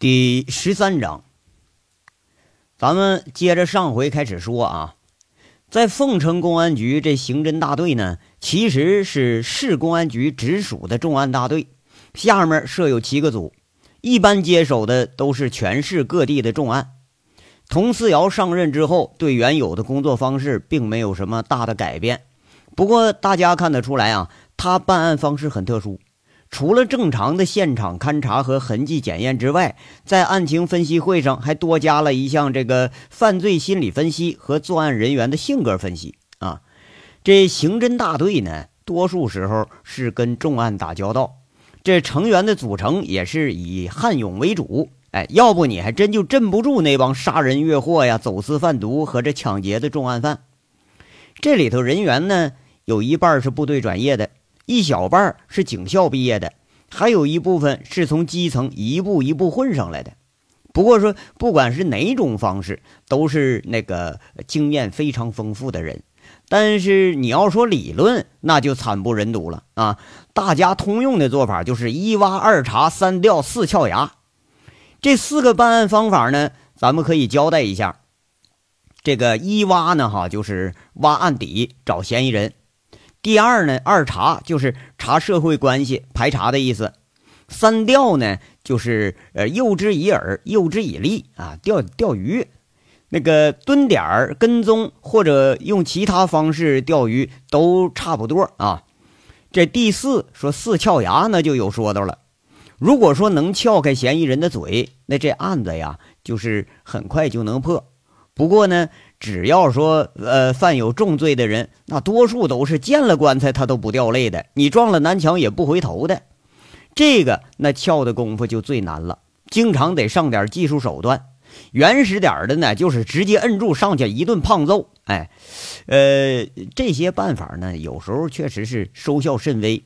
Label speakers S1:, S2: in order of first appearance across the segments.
S1: 第十三章，咱们接着上回开始说啊，在凤城公安局这刑侦大队呢，其实是市公安局直属的重案大队，下面设有七个组，一般接手的都是全市各地的重案。佟思瑶上任之后，对原有的工作方式并没有什么大的改变，不过大家看得出来啊，他办案方式很特殊。除了正常的现场勘查和痕迹检验之外，在案情分析会上还多加了一项这个犯罪心理分析和作案人员的性格分析啊。这刑侦大队呢，多数时候是跟重案打交道，这成员的组成也是以悍勇为主。哎，要不你还真就镇不住那帮杀人越货呀、走私贩毒和这抢劫的重案犯。这里头人员呢，有一半是部队转业的。一小半是警校毕业的，还有一部分是从基层一步一步混上来的。不过说，不管是哪种方式，都是那个经验非常丰富的人。但是你要说理论，那就惨不忍睹了啊！大家通用的做法就是一挖、二查、三调、四撬牙。这四个办案方法呢，咱们可以交代一下。这个一挖呢，哈，就是挖案底，找嫌疑人。第二呢，二查就是查社会关系排查的意思；三钓呢，就是呃诱之以饵，诱之以利啊，钓钓鱼。那个蹲点儿跟踪或者用其他方式钓鱼都差不多啊。这第四说四撬牙，那就有说道了。如果说能撬开嫌疑人的嘴，那这案子呀，就是很快就能破。不过呢。只要说，呃，犯有重罪的人，那多数都是见了棺材他都不掉泪的，你撞了南墙也不回头的。这个那撬的功夫就最难了，经常得上点技术手段。原始点的呢，就是直接摁住上去一顿胖揍。哎，呃，这些办法呢，有时候确实是收效甚微。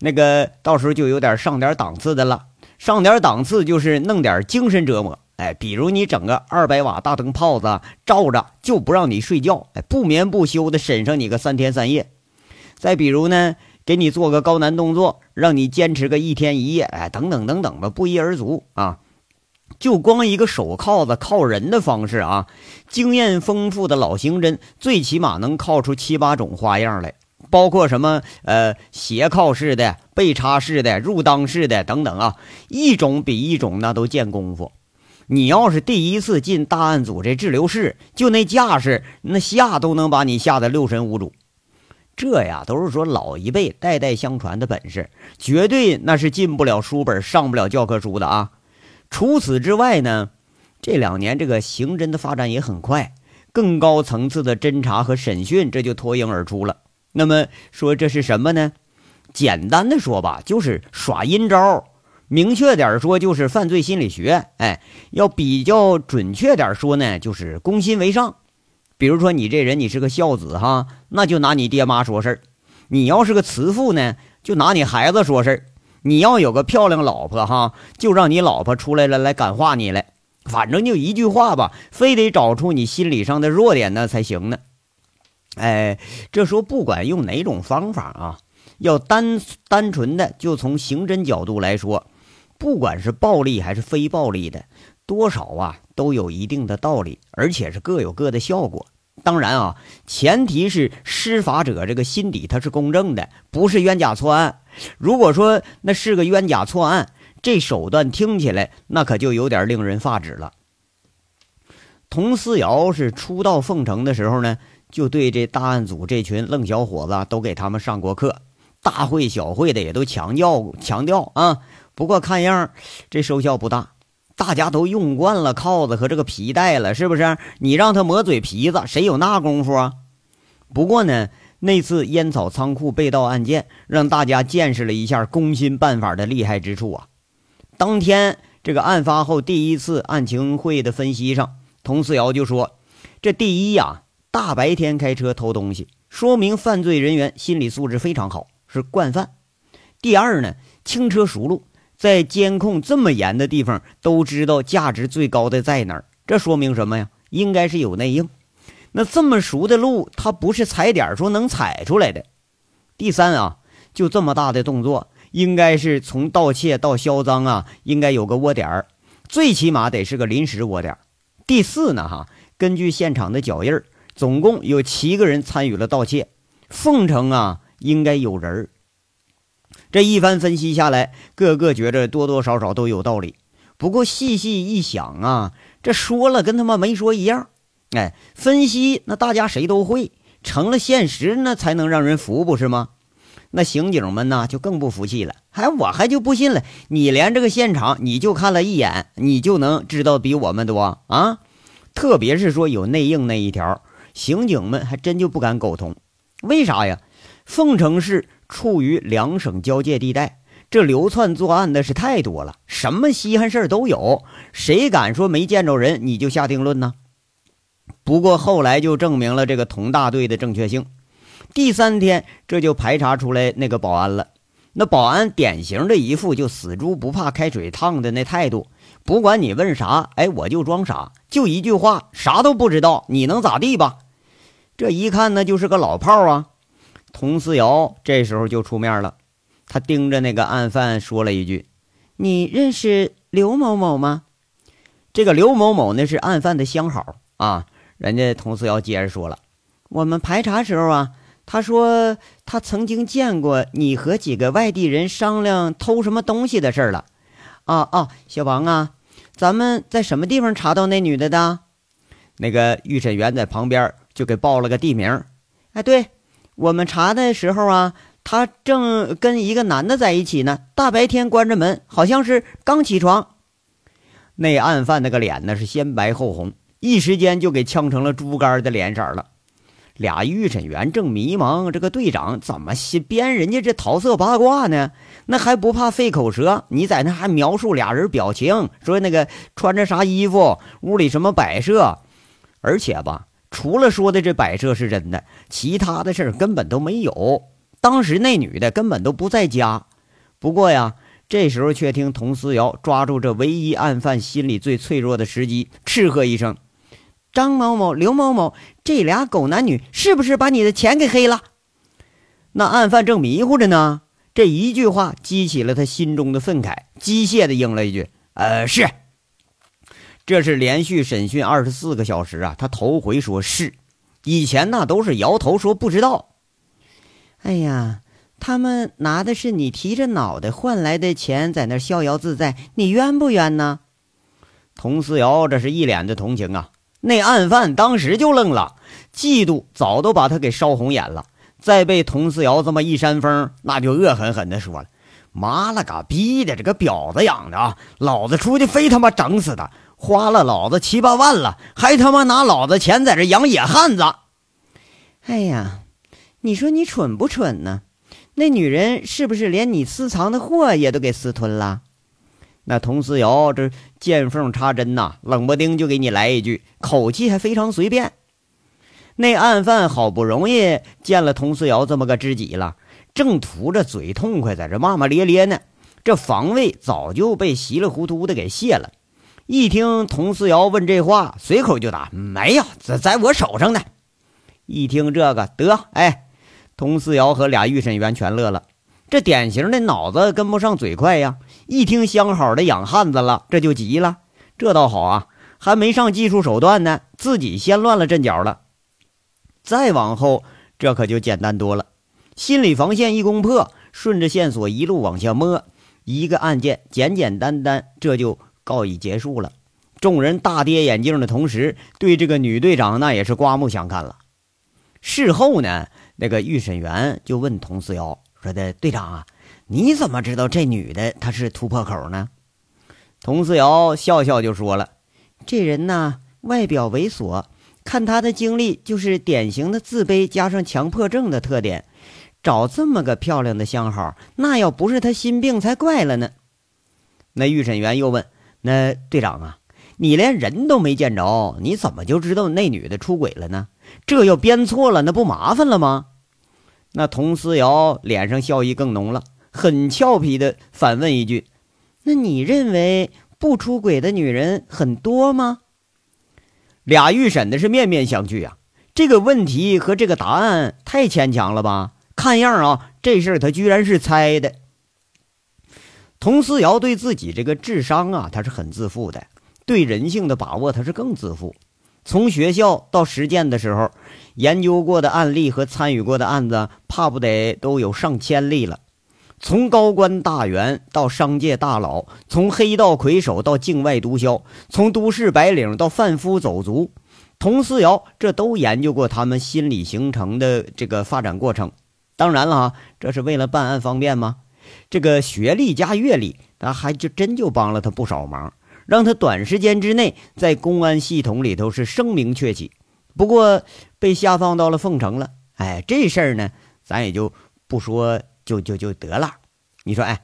S1: 那个到时候就有点上点档次的了，上点档次就是弄点精神折磨。哎，比如你整个二百瓦大灯泡子照着，就不让你睡觉，哎，不眠不休的审上你个三天三夜。再比如呢，给你做个高难动作，让你坚持个一天一夜，哎，等等等等吧，不一而足啊。就光一个手铐子铐人的方式啊，经验丰富的老刑侦最起码能铐出七八种花样来，包括什么呃斜铐式的、背插式的、入裆式的等等啊，一种比一种那都见功夫。你要是第一次进大案组这滞留室，就那架势，那吓都能把你吓得六神无主。这呀，都是说老一辈代代相传的本事，绝对那是进不了书本、上不了教科书的啊。除此之外呢，这两年这个刑侦的发展也很快，更高层次的侦查和审讯这就脱颖而出了。那么说这是什么呢？简单的说吧，就是耍阴招。明确点说，就是犯罪心理学。哎，要比较准确点说呢，就是攻心为上。比如说，你这人你是个孝子哈，那就拿你爹妈说事儿；你要是个慈父呢，就拿你孩子说事儿；你要有个漂亮老婆哈，就让你老婆出来了来感化你来。反正就一句话吧，非得找出你心理上的弱点呢才行呢。哎，这说不管用哪种方法啊，要单单纯的就从刑侦角度来说。不管是暴力还是非暴力的，多少啊都有一定的道理，而且是各有各的效果。当然啊，前提是施法者这个心底他是公正的，不是冤假错案。如果说那是个冤假错案，这手段听起来那可就有点令人发指了。佟思瑶是初到凤城的时候呢，就对这大案组这群愣小伙子都给他们上过课，大会小会的也都强调强调啊。不过看样这收效不大，大家都用惯了铐子和这个皮带了，是不是？你让他磨嘴皮子，谁有那功夫啊？不过呢，那次烟草仓库被盗案件，让大家见识了一下攻心办法的厉害之处啊。当天这个案发后第一次案情会的分析上，佟思瑶就说：“这第一呀，大白天开车偷东西，说明犯罪人员心理素质非常好，是惯犯。第二呢，轻车熟路。”在监控这么严的地方，都知道价值最高的在哪儿，这说明什么呀？应该是有内应。那这么熟的路，他不是踩点说能踩出来的。第三啊，就这么大的动作，应该是从盗窃到销赃啊，应该有个窝点儿。最起码得是个临时窝点。第四呢，哈，根据现场的脚印儿，总共有七个人参与了盗窃，凤城啊应该有人儿。这一番分析下来，个个觉着多多少少都有道理。不过细细一想啊，这说了跟他妈没说一样。哎，分析那大家谁都会，成了现实那才能让人服，不是吗？那刑警们呢就更不服气了，还我还就不信了，你连这个现场你就看了一眼，你就能知道比我们多啊？特别是说有内应那一条，刑警们还真就不敢苟同。为啥呀？凤城市。处于两省交界地带，这流窜作案的是太多了，什么稀罕事儿都有。谁敢说没见着人你就下定论呢？不过后来就证明了这个佟大队的正确性。第三天，这就排查出来那个保安了。那保安典型的一副就死猪不怕开水烫的那态度，不管你问啥，哎，我就装傻，就一句话，啥都不知道，你能咋地吧？这一看那就是个老炮儿啊。佟思瑶这时候就出面了，他盯着那个案犯说了一句：“你认识刘某某吗？”这个刘某某那是案犯的相好啊。人家佟思瑶接着说了：“我们排查时候啊，他说他曾经见过你和几个外地人商量偷什么东西的事儿了。”啊啊，小王啊，咱们在什么地方查到那女的的？那个预审员在旁边就给报了个地名。哎，对。我们查的时候啊，他正跟一个男的在一起呢。大白天关着门，好像是刚起床。那案犯那个脸呢是先白后红，一时间就给呛成了猪肝的脸色了。俩预审员正迷茫，这个队长怎么编人家这桃色八卦呢？那还不怕费口舌？你在那还描述俩人表情，说那个穿着啥衣服，屋里什么摆设，而且吧。除了说的这摆设是真的，其他的事儿根本都没有。当时那女的根本都不在家。不过呀，这时候却听佟思瑶抓住这唯一案犯心里最脆弱的时机，斥喝一声：“张某某、刘某某，这俩狗男女是不是把你的钱给黑了？”那案犯正迷糊着呢，这一句话激起了他心中的愤慨，机械的应了一句：“呃，是。”这是连续审讯二十四个小时啊，他头回说是，以前那都是摇头说不知道。哎呀，他们拿的是你提着脑袋换来的钱，在那逍遥自在，你冤不冤呢？佟思瑶这是一脸的同情啊，那案犯当时就愣了，嫉妒早都把他给烧红眼了，再被佟思瑶这么一扇风，那就恶狠狠地说了：“妈了个逼的，这个婊子养的啊，老子出去非他妈整死他！”花了老子七八万了，还他妈拿老子钱在这养野汉子！哎呀，你说你蠢不蠢呢？那女人是不是连你私藏的货也都给私吞了？那佟思瑶这见缝插针呐，冷不丁就给你来一句，口气还非常随便。那案犯好不容易见了佟思瑶这么个知己了，正图着嘴痛快，在这骂骂咧咧呢，这防卫早就被稀里糊涂的给卸了。一听佟思瑶问这话，随口就答：“没有，在在我手上呢。”一听这个，得，哎，佟思瑶和俩预审员全乐了。这典型的脑子跟不上嘴快呀！一听相好的养汉子了，这就急了。这倒好啊，还没上技术手段呢，自己先乱了阵脚了。再往后，这可就简单多了。心理防线一攻破，顺着线索一路往下摸，一个案件简简单单，这就。告以结束了，众人大跌眼镜的同时，对这个女队长那也是刮目相看了。事后呢，那个预审员就问佟思瑶说：“的队长啊，你怎么知道这女的她是突破口呢？”佟思瑶笑笑就说了：“这人呢，外表猥琐，看她的经历就是典型的自卑加上强迫症的特点，找这么个漂亮的相好，那要不是她心病才怪了呢。”那预审员又问。那队长啊，你连人都没见着，你怎么就知道那女的出轨了呢？这要编错了，那不麻烦了吗？那佟思瑶脸上笑意更浓了，很俏皮的反问一句：“那你认为不出轨的女人很多吗？”俩预审的是面面相觑啊，这个问题和这个答案太牵强了吧？看样啊，这事儿他居然是猜的。佟思瑶对自己这个智商啊，他是很自负的；对人性的把握，他是更自负。从学校到实践的时候，研究过的案例和参与过的案子，怕不得都有上千例了。从高官大员到商界大佬，从黑道魁首到境外毒枭，从都市白领到贩夫走卒，佟思瑶这都研究过他们心理形成的这个发展过程。当然了哈，这是为了办案方便吗？这个学历加阅历，他还就真就帮了他不少忙，让他短时间之内在公安系统里头是声名鹊起。不过被下放到了凤城了，哎，这事儿呢，咱也就不说。就就就得了，你说，哎，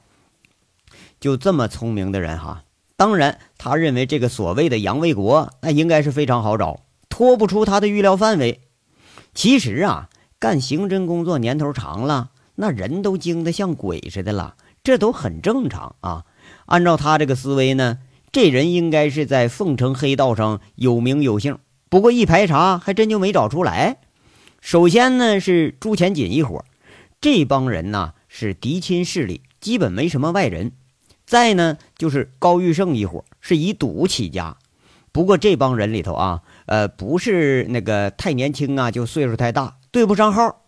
S1: 就这么聪明的人哈，当然，他认为这个所谓的杨卫国，那应该是非常好找，脱不出他的预料范围。其实啊，干刑侦工作年头长了，那人都精得像鬼似的了，这都很正常啊。按照他这个思维呢，这人应该是在凤城黑道上有名有姓。不过一排查，还真就没找出来。首先呢，是朱前锦一伙。这帮人呢是嫡亲势力，基本没什么外人。再呢就是高玉胜一伙是以赌起家，不过这帮人里头啊，呃，不是那个太年轻啊，就岁数太大，对不上号。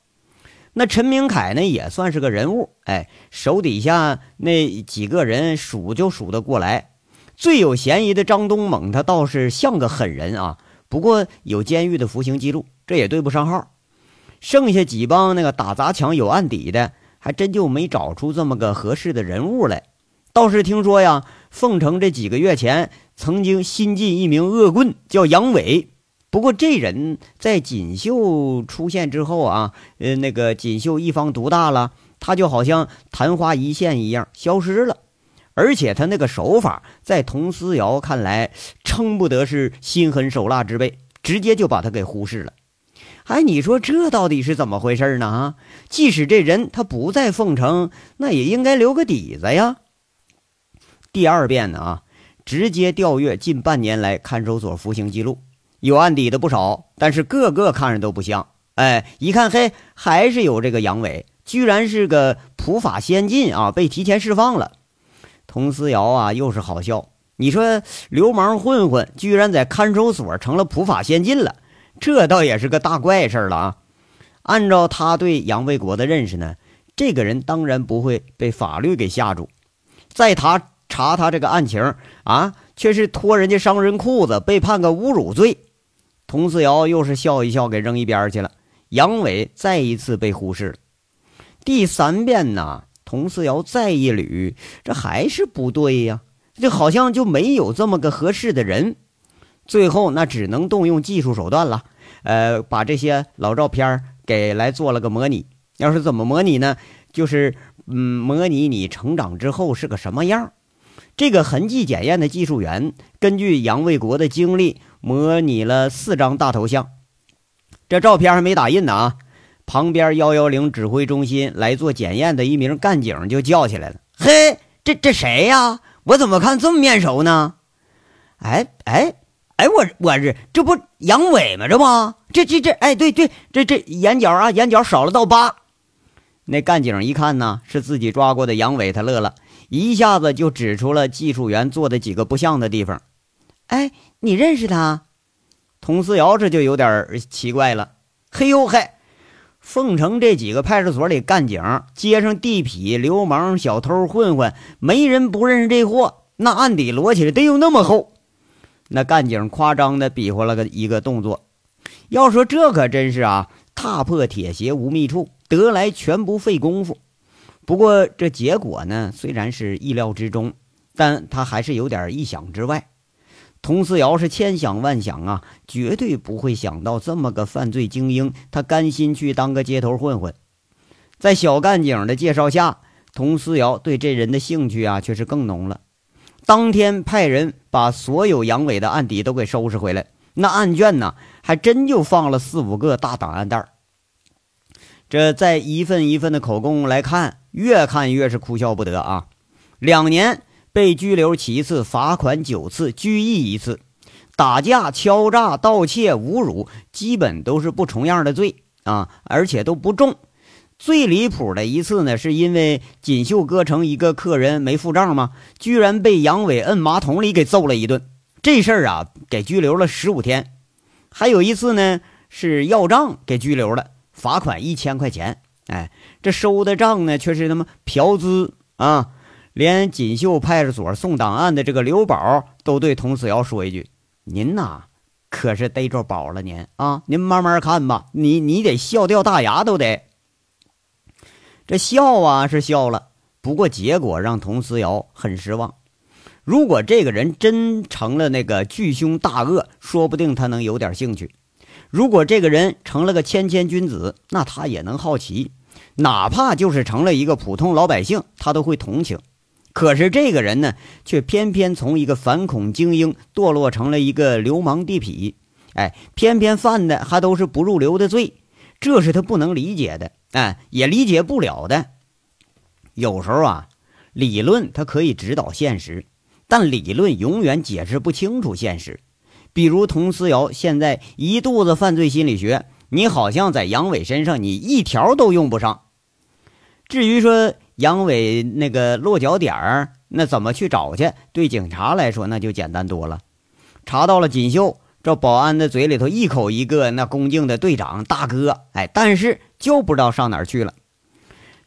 S1: 那陈明凯呢也算是个人物，哎，手底下那几个人数就数得过来。最有嫌疑的张东猛，他倒是像个狠人啊，不过有监狱的服刑记录，这也对不上号。剩下几帮那个打砸抢有案底的，还真就没找出这么个合适的人物来。倒是听说呀，凤城这几个月前曾经新进一名恶棍，叫杨伟。不过这人在锦绣出现之后啊，呃，那个锦绣一方独大了，他就好像昙花一现一样消失了。而且他那个手法，在佟思瑶看来，称不得是心狠手辣之辈，直接就把他给忽视了。哎，你说这到底是怎么回事呢？啊，即使这人他不在凤城，那也应该留个底子呀。第二遍呢，啊，直接调阅近半年来看守所服刑记录，有案底的不少，但是个个看着都不像。哎，一看，嘿，还是有这个杨伟，居然是个普法先进啊，被提前释放了。佟思瑶啊，又是好笑。你说流氓混混居然在看守所成了普法先进了。这倒也是个大怪事了啊！按照他对杨卫国的认识呢，这个人当然不会被法律给吓住。在他查他这个案情啊，却是拖人家商人裤子，被判个侮辱罪。佟思瑶又是笑一笑，给扔一边去了。杨伟再一次被忽视了。第三遍呢，佟思瑶再一捋，这还是不对呀，这好像就没有这么个合适的人。最后那只能动用技术手段了，呃，把这些老照片给来做了个模拟。要是怎么模拟呢？就是嗯，模拟你成长之后是个什么样。这个痕迹检验的技术员根据杨卫国的经历模拟了四张大头像。这照片还没打印呢啊！旁边幺幺零指挥中心来做检验的一名干警就叫起来了：“嘿，这这谁呀？我怎么看这么面熟呢？哎哎！”哎，我我这这不杨伟吗？这不，这这这，哎，对对，这这眼角啊，眼角少了道疤。那干警一看呢，是自己抓过的杨伟，他乐了一下子就指出了技术员做的几个不像的地方。哎，你认识他？佟思瑶这就有点奇怪了。嘿呦嘿，凤城这几个派出所里干警，街上地痞、流氓、小偷、混混，没人不认识这货。那案底摞起来得有那么厚。那干警夸张的比划了个一个动作，要说这可真是啊，踏破铁鞋无觅处，得来全不费功夫。不过这结果呢，虽然是意料之中，但他还是有点意想之外。佟思瑶是千想万想啊，绝对不会想到这么个犯罪精英，他甘心去当个街头混混。在小干警的介绍下，佟思瑶对这人的兴趣啊，却是更浓了。当天派人把所有杨伟的案底都给收拾回来，那案卷呢，还真就放了四五个大档案袋这在一份一份的口供来看，越看越是哭笑不得啊！两年被拘留七次，罚款九次，拘役一次，打架、敲诈、盗窃、侮辱，基本都是不重样的罪啊，而且都不重。最离谱的一次呢，是因为锦绣歌城一个客人没付账吗？居然被杨伟摁马桶里给揍了一顿。这事儿啊，给拘留了十五天。还有一次呢，是要账给拘留了，罚款一千块钱。哎，这收的账呢，却是他妈嫖资啊！连锦绣派出所送档案的这个刘宝都对佟思瑶说一句：“您呐，可是逮着宝了，您啊，您慢慢看吧，你你得笑掉大牙都得。”这笑啊是笑了，不过结果让佟思瑶很失望。如果这个人真成了那个巨凶大恶，说不定他能有点兴趣；如果这个人成了个谦谦君子，那他也能好奇。哪怕就是成了一个普通老百姓，他都会同情。可是这个人呢，却偏偏从一个反恐精英堕落成了一个流氓地痞。哎，偏偏犯的还都是不入流的罪，这是他不能理解的。哎，也理解不了的。有时候啊，理论它可以指导现实，但理论永远解释不清楚现实。比如佟思瑶现在一肚子犯罪心理学，你好像在杨伟身上你一条都用不上。至于说杨伟那个落脚点儿，那怎么去找去？对警察来说那就简单多了，查到了锦绣。这保安的嘴里头一口一个那恭敬的队长大哥，哎，但是就不知道上哪儿去了。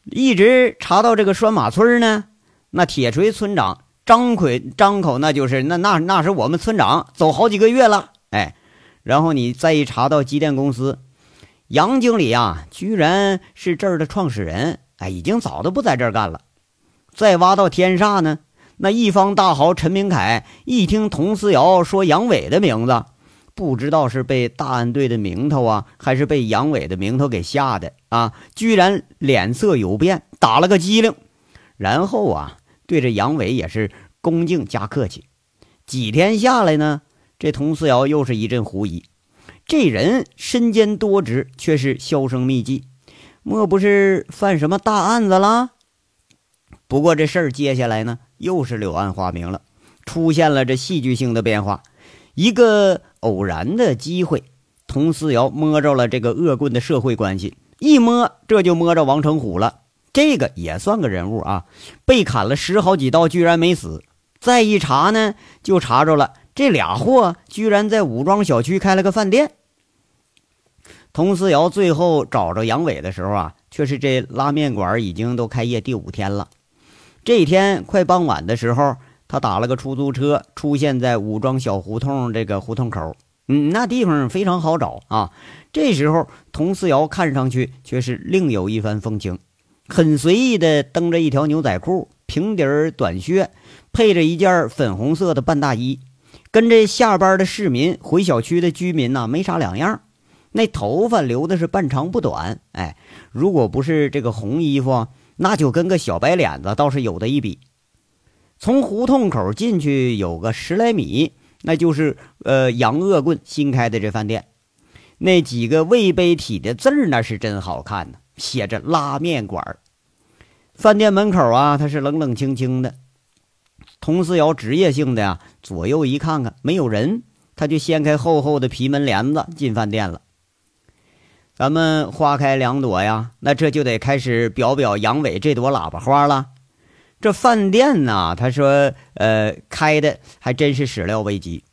S1: 一直查到这个拴马村呢，那铁锤村长张奎张口那就是那那那是我们村长走好几个月了，哎，然后你再一查到机电公司，杨经理啊，居然是这儿的创始人，哎，已经早都不在这儿干了。再挖到天煞呢，那一方大豪陈明凯一听佟思瑶说杨伟的名字。不知道是被大案队的名头啊，还是被杨伟的名头给吓的啊！居然脸色有变，打了个机灵，然后啊，对着杨伟也是恭敬加客气。几天下来呢，这佟思瑶又是一阵狐疑：这人身兼多职，却是销声匿迹，莫不是犯什么大案子了？不过这事儿接下来呢，又是柳暗花明了，出现了这戏剧性的变化。一个偶然的机会，佟思瑶摸着了这个恶棍的社会关系，一摸这就摸着王成虎了。这个也算个人物啊，被砍了十好几刀，居然没死。再一查呢，就查着了这俩货居然在武庄小区开了个饭店。佟思瑶最后找着杨伟的时候啊，却是这拉面馆已经都开业第五天了。这一天快傍晚的时候。他打了个出租车，出现在武装小胡同这个胡同口。嗯，那地方非常好找啊。这时候，佟思瑶看上去却是另有一番风情，很随意的蹬着一条牛仔裤、平底短靴，配着一件粉红色的半大衣，跟这下班的市民、回小区的居民呐没啥两样。那头发留的是半长不短，哎，如果不是这个红衣服，那就跟个小白脸子倒是有的一比。从胡同口进去有个十来米，那就是呃杨恶棍新开的这饭店。那几个魏碑体的字儿那是真好看呢，写着拉面馆饭店门口啊，它是冷冷清清的。佟思瑶职业性的呀，左右一看看没有人，他就掀开厚厚的皮门帘子进饭店了。咱们花开两朵呀，那这就得开始表表杨伟这朵喇叭花了。这饭店呢？他说：“呃，开的还真是始料未及，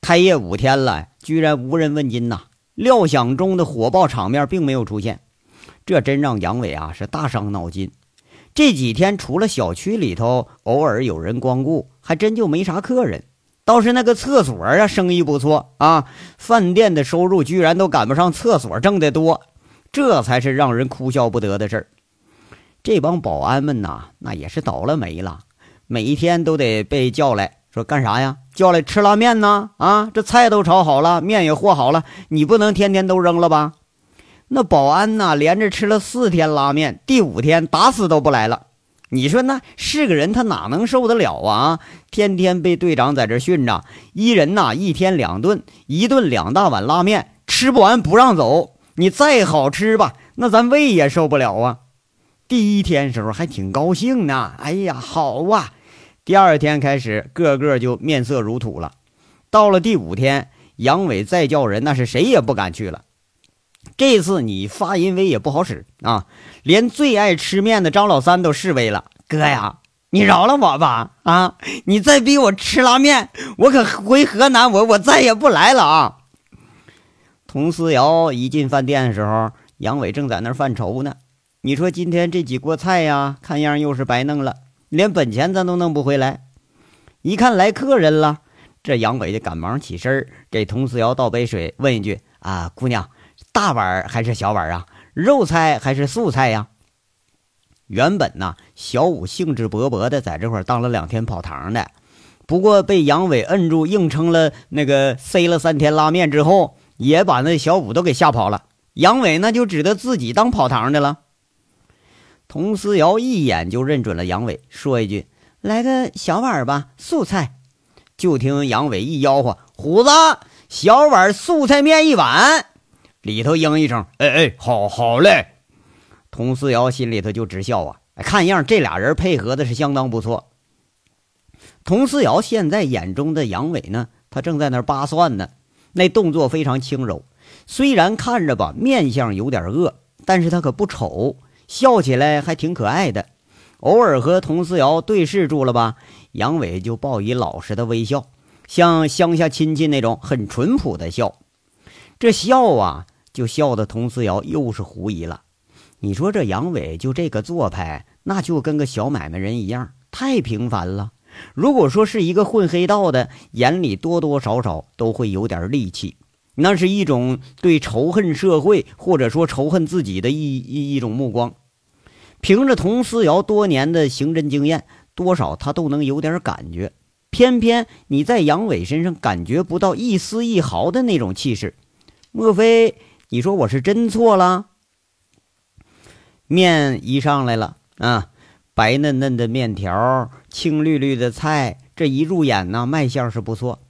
S1: 开业五天了，居然无人问津呐！料想中的火爆场面并没有出现，这真让杨伟啊是大伤脑筋。这几天除了小区里头偶尔有人光顾，还真就没啥客人。倒是那个厕所啊，生意不错啊，饭店的收入居然都赶不上厕所挣的多，这才是让人哭笑不得的事儿。”这帮保安们呐，那也是倒了霉了，每一天都得被叫来说干啥呀？叫来吃拉面呢？啊，这菜都炒好了，面也和好了，你不能天天都扔了吧？那保安呐，连着吃了四天拉面，第五天打死都不来了。你说那是个人，他哪能受得了啊？天天被队长在这训着，一人呐一天两顿，一顿两大碗拉面，吃不完不让走。你再好吃吧，那咱胃也受不了啊。第一天时候还挺高兴呢，哎呀，好啊！第二天开始，个个就面色如土了。到了第五天，杨伟再叫人，那是谁也不敢去了。这次你发淫威也不好使啊，连最爱吃面的张老三都示威了。哥呀，你饶了我吧！啊，你再逼我吃拉面，我可回河南，我我再也不来了啊！佟思瑶一进饭店的时候，杨伟正在那儿犯愁呢。你说今天这几锅菜呀，看样又是白弄了，连本钱咱都弄不回来。一看来客人了，这杨伟就赶忙起身给佟思瑶倒杯水，问一句：“啊，姑娘。”大碗还是小碗啊？肉菜还是素菜呀？原本呢，小五兴致勃勃的在这块当了两天跑堂的，不过被杨伟摁住，硬撑了那个塞了三天拉面之后，也把那小五都给吓跑了。杨伟那就只得自己当跑堂的了。佟思瑶一眼就认准了杨伟，说一句：“来个小碗吧，素菜。”就听杨伟一吆喝：“虎子，小碗素菜面一碗。”里头应一声：“哎哎，好好嘞。”佟思瑶心里头就直笑啊，看样这俩人配合的是相当不错。佟思瑶现在眼中的杨伟呢，他正在那扒蒜呢，那动作非常轻柔，虽然看着吧面相有点恶，但是他可不丑，笑起来还挺可爱的。偶尔和佟思瑶对视住了吧，杨伟就报以老实的微笑，像乡下亲戚那种很淳朴的笑，这笑啊。就笑得佟思瑶又是狐疑了。你说这杨伟就这个做派，那就跟个小买卖人一样，太平凡了。如果说是一个混黑道的，眼里多多少少都会有点戾气，那是一种对仇恨社会或者说仇恨自己的一一一种目光。凭着佟思瑶多年的刑侦经验，多少他都能有点感觉。偏偏你在杨伟身上感觉不到一丝一毫的那种气势，莫非？你说我是真错了？面一上来了啊，白嫩嫩的面条，青绿绿的菜，这一入眼呢，卖相是不错，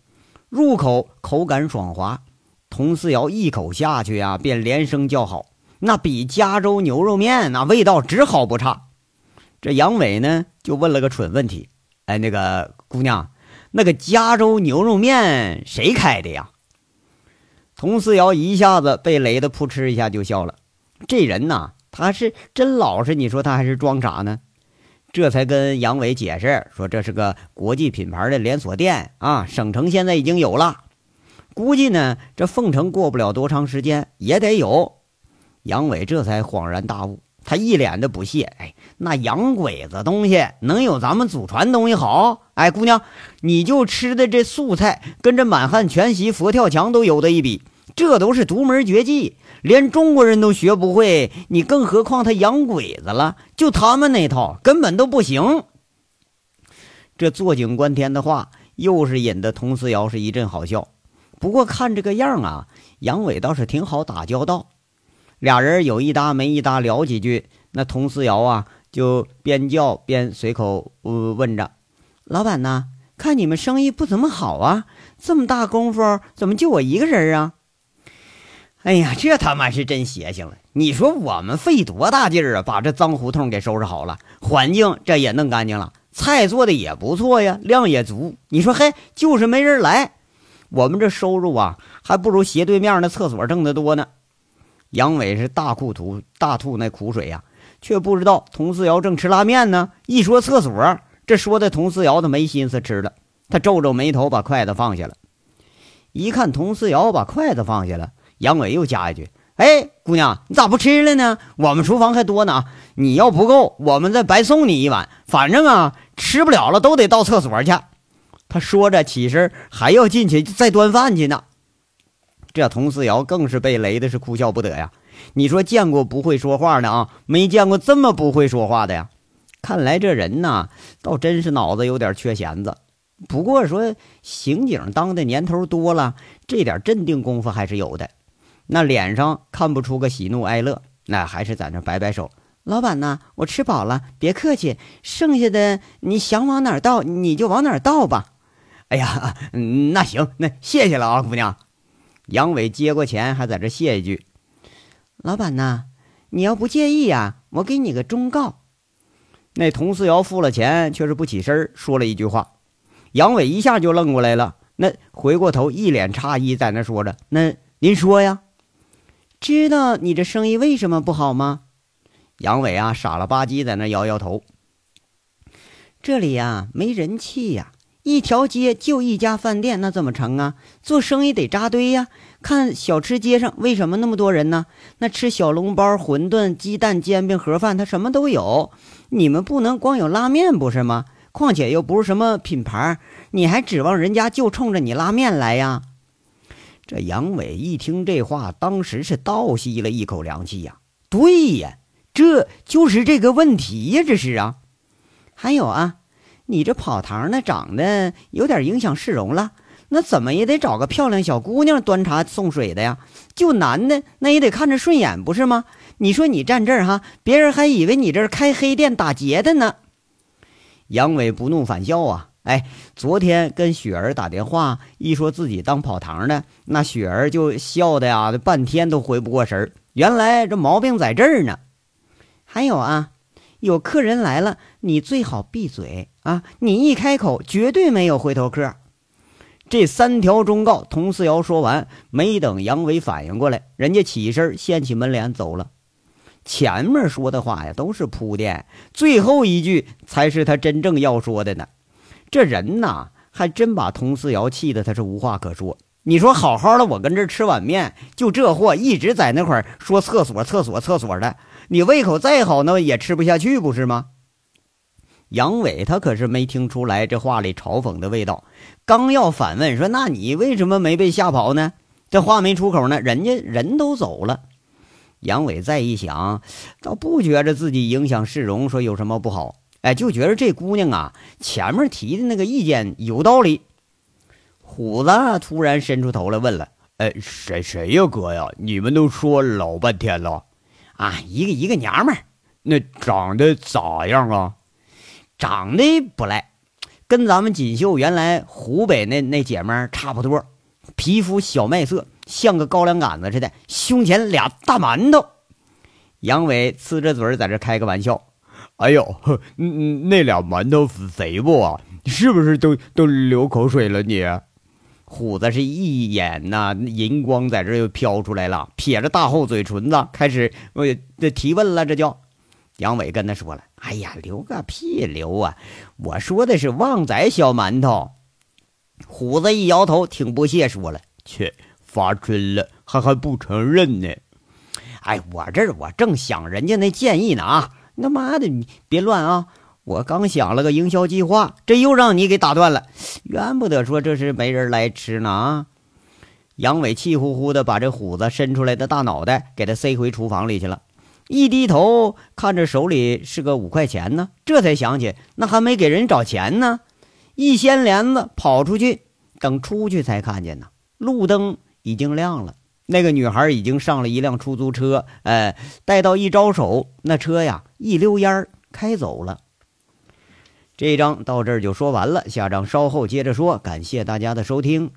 S1: 入口口感爽滑。佟思瑶一口下去啊，便连声叫好，那比加州牛肉面那味道只好不差。这杨伟呢，就问了个蠢问题：“哎，那个姑娘，那个加州牛肉面谁开的呀？”佟思瑶一下子被雷的扑哧一下就笑了，这人呐，他是真老实，你说他还是装傻呢？这才跟杨伟解释说，这是个国际品牌的连锁店啊，省城现在已经有了，估计呢，这凤城过不了多长时间也得有。杨伟这才恍然大悟，他一脸的不屑，哎，那洋鬼子东西能有咱们祖传东西好？哎，姑娘，你就吃的这素菜，跟这满汉全席、佛跳墙都有的一比。这都是独门绝技，连中国人都学不会，你更何况他洋鬼子了？就他们那套根本都不行。这坐井观天的话，又是引得佟思瑶是一阵好笑。不过看这个样啊，杨伟倒是挺好打交道。俩人有一搭没一搭聊几句，那佟思瑶啊就边叫边随口问着：“老板呢？看你们生意不怎么好啊，这么大功夫，怎么就我一个人啊？”哎呀，这他妈是真邪性了！你说我们费多大劲儿啊，把这脏胡同给收拾好了，环境这也弄干净了，菜做的也不错呀，量也足。你说嘿，就是没人来，我们这收入啊，还不如斜对面那厕所挣得多呢。杨伟是大吐吐大吐那苦水呀，却不知道佟思瑶正吃拉面呢。一说厕所，这说的佟思瑶他没心思吃了，他皱皱眉头，把筷子放下了。一看佟思瑶把筷子放下了。杨伟又加一句：“哎，姑娘，你咋不吃了呢？我们厨房还多呢，你要不够，我们再白送你一碗。反正啊，吃不了了都得到厕所去。”他说着起身还要进去再端饭去呢。这佟思瑶更是被雷的是哭笑不得呀！你说见过不会说话的啊，没见过这么不会说话的呀！看来这人呐，倒真是脑子有点缺弦子。不过说刑警当的年头多了，这点镇定功夫还是有的。那脸上看不出个喜怒哀乐，那还是在那摆摆手。老板呐，我吃饱了，别客气，剩下的你想往哪倒，你就往哪倒吧。哎呀，那行，那谢谢了啊，姑娘。杨伟接过钱，还在这谢一句：“老板呐，你要不介意呀，我给你个忠告。”那佟思瑶付了钱，却是不起身，说了一句话。杨伟一下就愣过来了，那回过头，一脸诧异，在那说着：“那您说呀？”知道你这生意为什么不好吗？杨伟啊，傻了吧唧在那摇摇头。这里呀，没人气呀，一条街就一家饭店，那怎么成啊？做生意得扎堆呀。看小吃街上为什么那么多人呢？那吃小笼包、馄饨、鸡蛋、煎饼、盒饭，他什么都有。你们不能光有拉面不是吗？况且又不是什么品牌，你还指望人家就冲着你拉面来呀？这杨伟一听这话，当时是倒吸了一口凉气呀。对呀，这就是这个问题呀，这是啊。还有啊，你这跑堂的长得有点影响市容了。那怎么也得找个漂亮小姑娘端茶送水的呀？就男的那也得看着顺眼，不是吗？你说你站这儿哈，别人还以为你这是开黑店打劫的呢。杨伟不怒反笑啊！哎，昨天跟雪儿打电话，一说自己当跑堂的，那雪儿就笑的呀，半天都回不过神儿。原来这毛病在这儿呢。还有啊，有客人来了，你最好闭嘴啊！你一开口，绝对没有回头客。这三条忠告，佟四瑶说完，没等杨伟反应过来，人家起身掀起门帘走了。前面说的话呀，都是铺垫，最后一句才是他真正要说的呢。这人呐，还真把佟四瑶气得他是无话可说。你说好好的，我跟这吃碗面，就这货一直在那块说厕所、厕所、厕所的，你胃口再好，那也吃不下去，不是吗？杨伟他可是没听出来这话里嘲讽的味道，刚要反问说：“那你为什么没被吓跑呢？”这话没出口呢，人家人都走了。杨伟再一想，倒不觉着自己影响市容，说有什么不好？哎，就觉着这姑娘啊，前面提的那个意见有道理。虎子突然伸出头来问了：“哎，谁谁呀，哥呀？你们都说老半天了啊？一个一个娘们儿，那长得咋样啊？”长得不赖，跟咱们锦绣原来湖北那那姐们差不多，皮肤小麦色，像个高粱杆子似的，胸前俩大馒头。杨伟呲着嘴在这开个玩笑：“哎呦，嗯那俩馒头肥不啊？是不是都都流口水了？你？”虎子是一眼呐，银光在这又飘出来了，撇着大厚嘴唇子，开始我这提问了，这叫。杨伟跟他说了：“哎呀，留个屁留啊！我说的是旺仔小馒头。”虎子一摇头，挺不屑说了：“切，发春了还还不承认呢？哎，我这我正想人家那建议呢啊！他妈的，你别乱啊！我刚想了个营销计划，这又让你给打断了，怨不得说这是没人来吃呢啊！”杨伟气呼呼的把这虎子伸出来的大脑袋给他塞回厨房里去了。一低头看着手里是个五块钱呢，这才想起那还没给人找钱呢。一掀帘子跑出去，等出去才看见呢，路灯已经亮了，那个女孩已经上了一辆出租车，哎，待到一招手，那车呀一溜烟开走了。这一章到这儿就说完了，下章稍后接着说。感谢大家的收听。